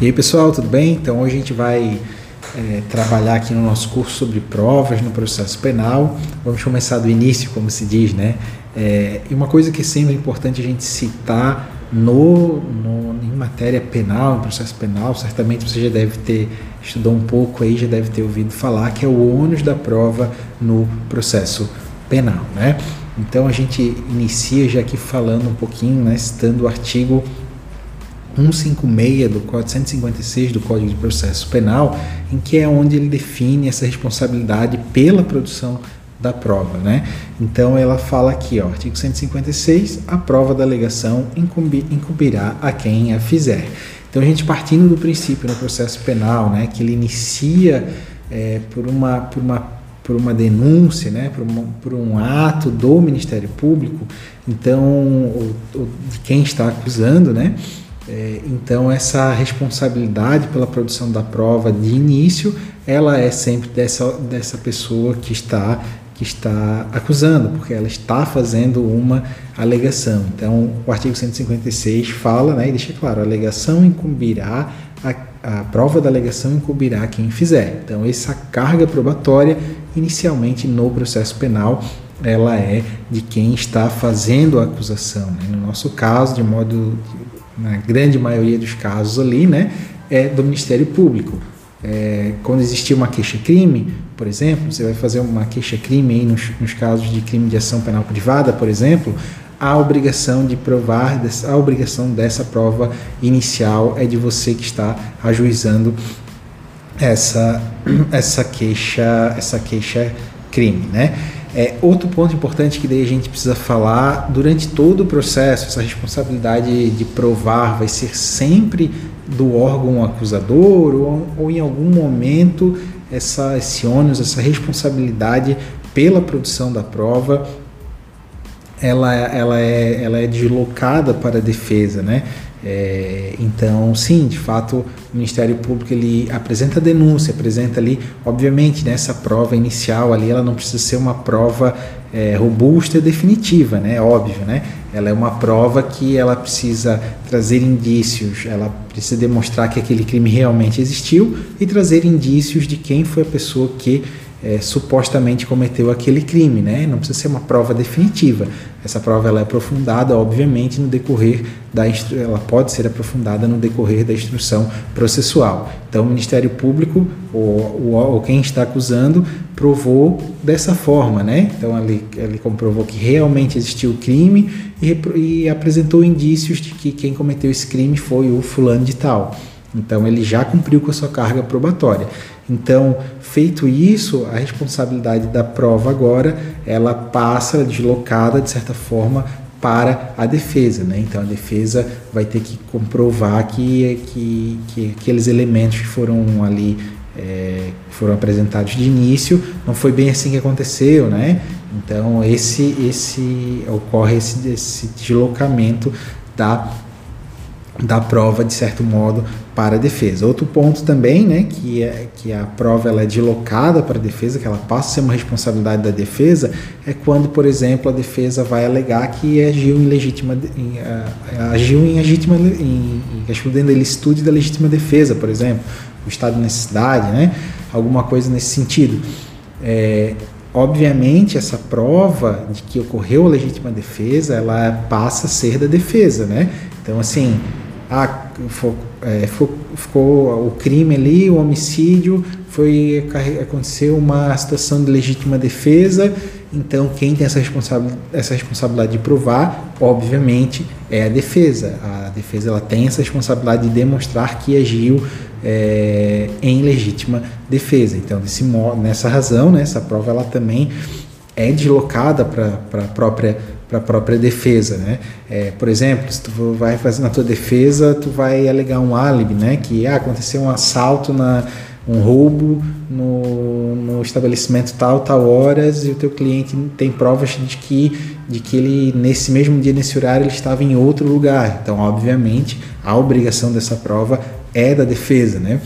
E aí pessoal, tudo bem? Então hoje a gente vai é, trabalhar aqui no nosso curso sobre provas no processo penal. Vamos começar do início, como se diz, né? É, e uma coisa que é sempre importante a gente citar no, no, em matéria penal, em processo penal, certamente você já deve ter estudou um pouco aí, já deve ter ouvido falar, que é o ônus da prova no processo penal, né? Então a gente inicia já aqui falando um pouquinho, né, citando o artigo 156 do Código 156 do Código de Processo Penal, em que é onde ele define essa responsabilidade pela produção da prova, né? Então ela fala aqui, ó, artigo 156, a prova da alegação incumbirá a quem a fizer. Então a gente partindo do princípio no processo penal, né, que ele inicia é, por uma por uma por uma denúncia, né, por, uma, por um ato do Ministério Público, então o, o, quem está acusando, né, é, então, essa responsabilidade pela produção da prova de início, ela é sempre dessa, dessa pessoa que está, que está acusando, porque ela está fazendo uma alegação. Então, o artigo 156 fala, né, e deixa claro, a alegação incumbirá, a, a prova da alegação incumbirá quem fizer. Então, essa carga probatória, inicialmente no processo penal, ela é de quem está fazendo a acusação. Né? No nosso caso, de modo na grande maioria dos casos ali, né, é do Ministério Público. É, quando existia uma queixa-crime, por exemplo, você vai fazer uma queixa-crime nos, nos, casos de crime de ação penal privada, por exemplo, a obrigação de provar, a obrigação dessa prova inicial é de você que está ajuizando essa, essa queixa, essa queixa-crime, né? É, outro ponto importante que daí a gente precisa falar, durante todo o processo, essa responsabilidade de provar vai ser sempre do órgão acusador ou, ou em algum momento essa, esse ônus, essa responsabilidade pela produção da prova ela, ela, é, ela é deslocada para a defesa, né? É, então, sim, de fato, o Ministério Público ele apresenta denúncia, apresenta ali, obviamente, nessa prova inicial ali, ela não precisa ser uma prova é, robusta e definitiva, né? Óbvio, né? Ela é uma prova que ela precisa trazer indícios, ela precisa demonstrar que aquele crime realmente existiu e trazer indícios de quem foi a pessoa que é, supostamente cometeu aquele crime, né? Não precisa ser uma prova definitiva. Essa prova ela é aprofundada, obviamente, no decorrer da ela pode ser aprofundada no decorrer da instrução processual. Então, o Ministério Público ou, ou, ou quem está acusando provou dessa forma, né? Então, ele, ele comprovou que realmente existiu o crime e, e apresentou indícios de que quem cometeu esse crime foi o fulano de tal. Então, ele já cumpriu com a sua carga probatória. Então, feito isso, a responsabilidade da prova agora, ela passa deslocada de certa forma para a defesa, né? Então a defesa vai ter que comprovar que, que, que aqueles elementos que foram ali é, foram apresentados de início não foi bem assim que aconteceu, né? Então esse esse ocorre esse, esse deslocamento da da prova de certo modo para a defesa. Outro ponto também, né, que é que a prova ela é deslocada para a defesa, que ela passa a ser uma responsabilidade da defesa, é quando, por exemplo, a defesa vai alegar que agiu em legítima em, uh, agiu em legítima em, dentro da ilicitude da legítima defesa, por exemplo, o estado de necessidade, né, alguma coisa nesse sentido. É, obviamente essa prova de que ocorreu a legítima defesa, ela passa a ser da defesa, né? Então assim, ah, é, ficou, o crime ali, o homicídio, foi aconteceu uma situação de legítima defesa, então quem tem essa, responsabilidade, essa responsabilidade de provar, obviamente, é a defesa. A defesa ela tem essa responsabilidade de demonstrar que agiu é, em legítima defesa. Então, desse modo, nessa razão, né, essa prova ela também é deslocada para a própria para a própria defesa, né? É, por exemplo, se tu vai fazer na tua defesa, tu vai alegar um álibi, né? Que ah, aconteceu um assalto na um roubo no, no estabelecimento tal, tal horas e o teu cliente tem provas de que de que ele nesse mesmo dia nesse horário ele estava em outro lugar. Então, obviamente, a obrigação dessa prova é da defesa, né?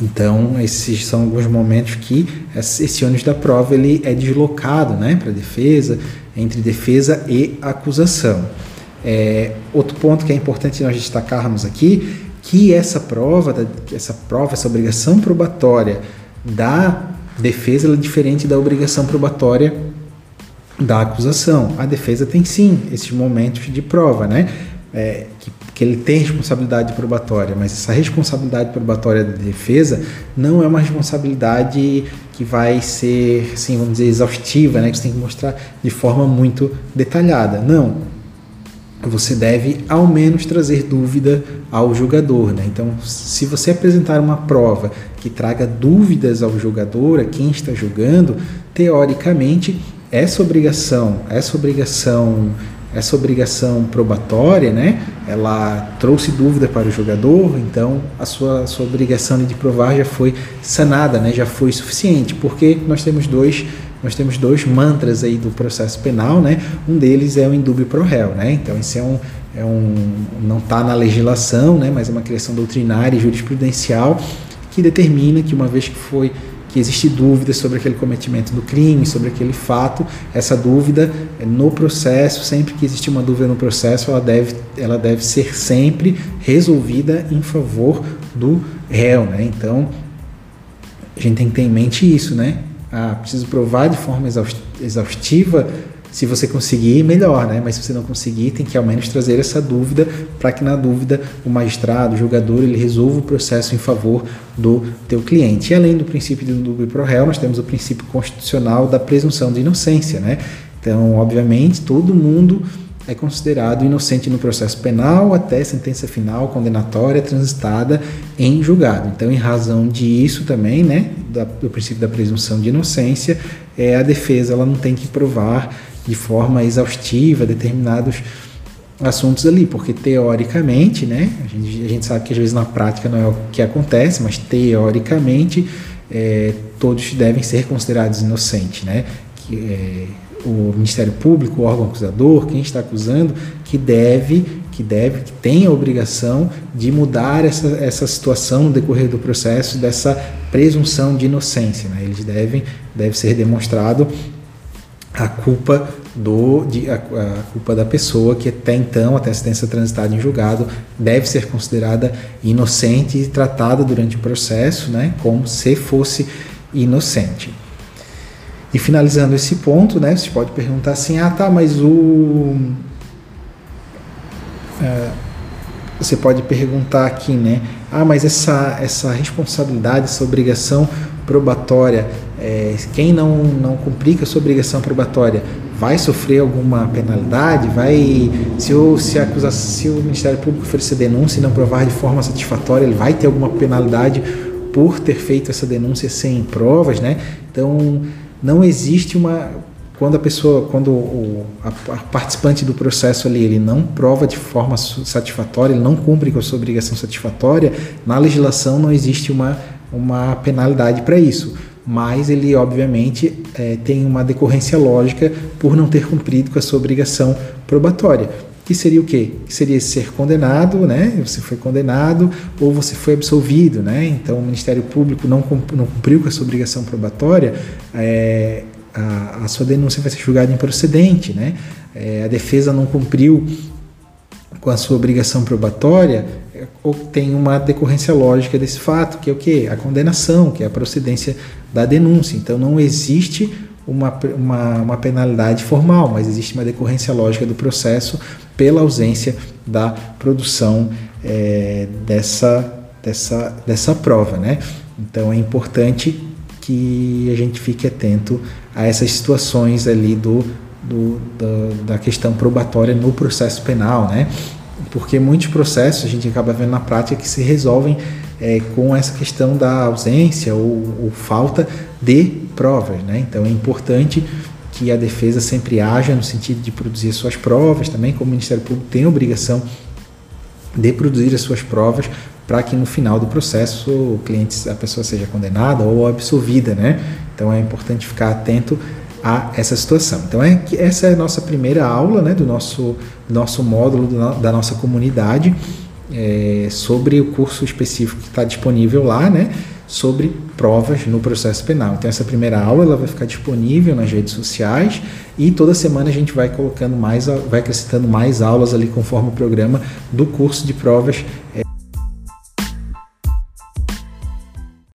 Então, esses são alguns momentos que esse ônus da prova ele é deslocado né, para a defesa, entre defesa e acusação. É, outro ponto que é importante nós destacarmos aqui, que essa prova, essa prova, essa obrigação probatória da defesa é diferente da obrigação probatória da acusação. A defesa tem sim esses momentos de prova, né? É, que, que, ele tem responsabilidade probatória, mas essa responsabilidade probatória da defesa não é uma responsabilidade que vai ser, assim, vamos dizer, exaustiva, né? Que você tem que mostrar de forma muito detalhada. Não. Você deve ao menos trazer dúvida ao jogador, né? Então, se você apresentar uma prova que traga dúvidas ao jogador, a quem está jogando, teoricamente essa obrigação, essa obrigação, essa obrigação probatória, né? Ela trouxe dúvida para o jogador, então a sua, sua obrigação de provar já foi sanada, né? Já foi suficiente, porque nós temos dois nós temos dois mantras aí do processo penal, né? Um deles é o indúbio pro réu, né? Então esse é um, é um não está na legislação, né? Mas é uma criação doutrinária e jurisprudencial que determina que uma vez que foi que existe dúvida sobre aquele cometimento do crime, sobre aquele fato, essa dúvida é no processo, sempre que existe uma dúvida no processo, ela deve, ela deve ser sempre resolvida em favor do réu, né? Então, a gente tem que ter em mente isso, né? Ah, preciso provar de forma exaustiva se você conseguir, melhor, né? Mas se você não conseguir, tem que ao menos trazer essa dúvida para que na dúvida o magistrado, o jogador, ele resolva o processo em favor do teu cliente. E além do princípio do dúbio pro réu, nós temos o princípio constitucional da presunção de inocência, né? Então, obviamente, todo mundo é considerado inocente no processo penal até sentença final condenatória transitada em julgado. Então, em razão disso também, né, do princípio da presunção de inocência, é, a defesa ela não tem que provar de forma exaustiva determinados assuntos ali, porque teoricamente, né, a gente, a gente sabe que às vezes na prática não é o que acontece, mas teoricamente é, todos devem ser considerados inocentes, né, que, é, o Ministério Público, o órgão acusador, quem está acusando, que deve, que deve, que tem a obrigação de mudar essa, essa situação no decorrer do processo dessa presunção de inocência, né, eles devem, deve ser demonstrado a culpa do de, a, a, culpa da pessoa que até então, até a sentença transitada em julgado, deve ser considerada inocente e tratada durante o processo, né, como se fosse inocente. E finalizando esse ponto, né, você pode perguntar assim, ah, tá, mas o é, você pode perguntar aqui, né, ah, mas essa essa responsabilidade, essa obrigação probatória, é, quem não, não cumprir com a sua obrigação probatória vai sofrer alguma penalidade? Vai, se o, se, a acusação, se o Ministério Público oferecer denúncia e não provar de forma satisfatória, ele vai ter alguma penalidade por ter feito essa denúncia sem provas, né? Então, não existe uma quando a pessoa, quando o a, a participante do processo ali, ele não prova de forma satisfatória, ele não cumpre com a sua obrigação satisfatória, na legislação não existe uma uma penalidade para isso, mas ele obviamente é, tem uma decorrência lógica por não ter cumprido com a sua obrigação probatória. Que seria o quê? Que seria ser condenado, né? Você foi condenado ou você foi absolvido, né? Então o Ministério Público não, não cumpriu com a sua obrigação probatória, é, a, a, sua denúncia vai ser julgada improcedente, né? É, a defesa não cumpriu com a sua obrigação probatória, tem uma decorrência lógica desse fato, que é o que? A condenação, que é a procedência da denúncia. Então não existe uma, uma, uma, penalidade formal, mas existe uma decorrência lógica do processo pela ausência da produção é, dessa, dessa, dessa prova. Né? Então é importante que a gente fique atento a essas situações ali do, do, da, da questão probatória no processo penal. Né? Porque muitos processos a gente acaba vendo na prática que se resolvem é, com essa questão da ausência ou, ou, falta de provas, né? Então é importante que a defesa sempre haja no sentido de produzir suas provas, também como o Ministério Público tem a obrigação de produzir as suas provas para que no final do processo o cliente, a pessoa seja condenada ou absolvida, né? Então é importante ficar atento a essa situação. Então é que essa é a nossa primeira aula, né, do nosso nosso módulo da nossa comunidade é, sobre o curso específico que está disponível lá, né, sobre provas no processo penal. Então essa primeira aula ela vai ficar disponível nas redes sociais e toda semana a gente vai colocando mais, vai acrescentando mais aulas ali conforme o programa do curso de provas. É,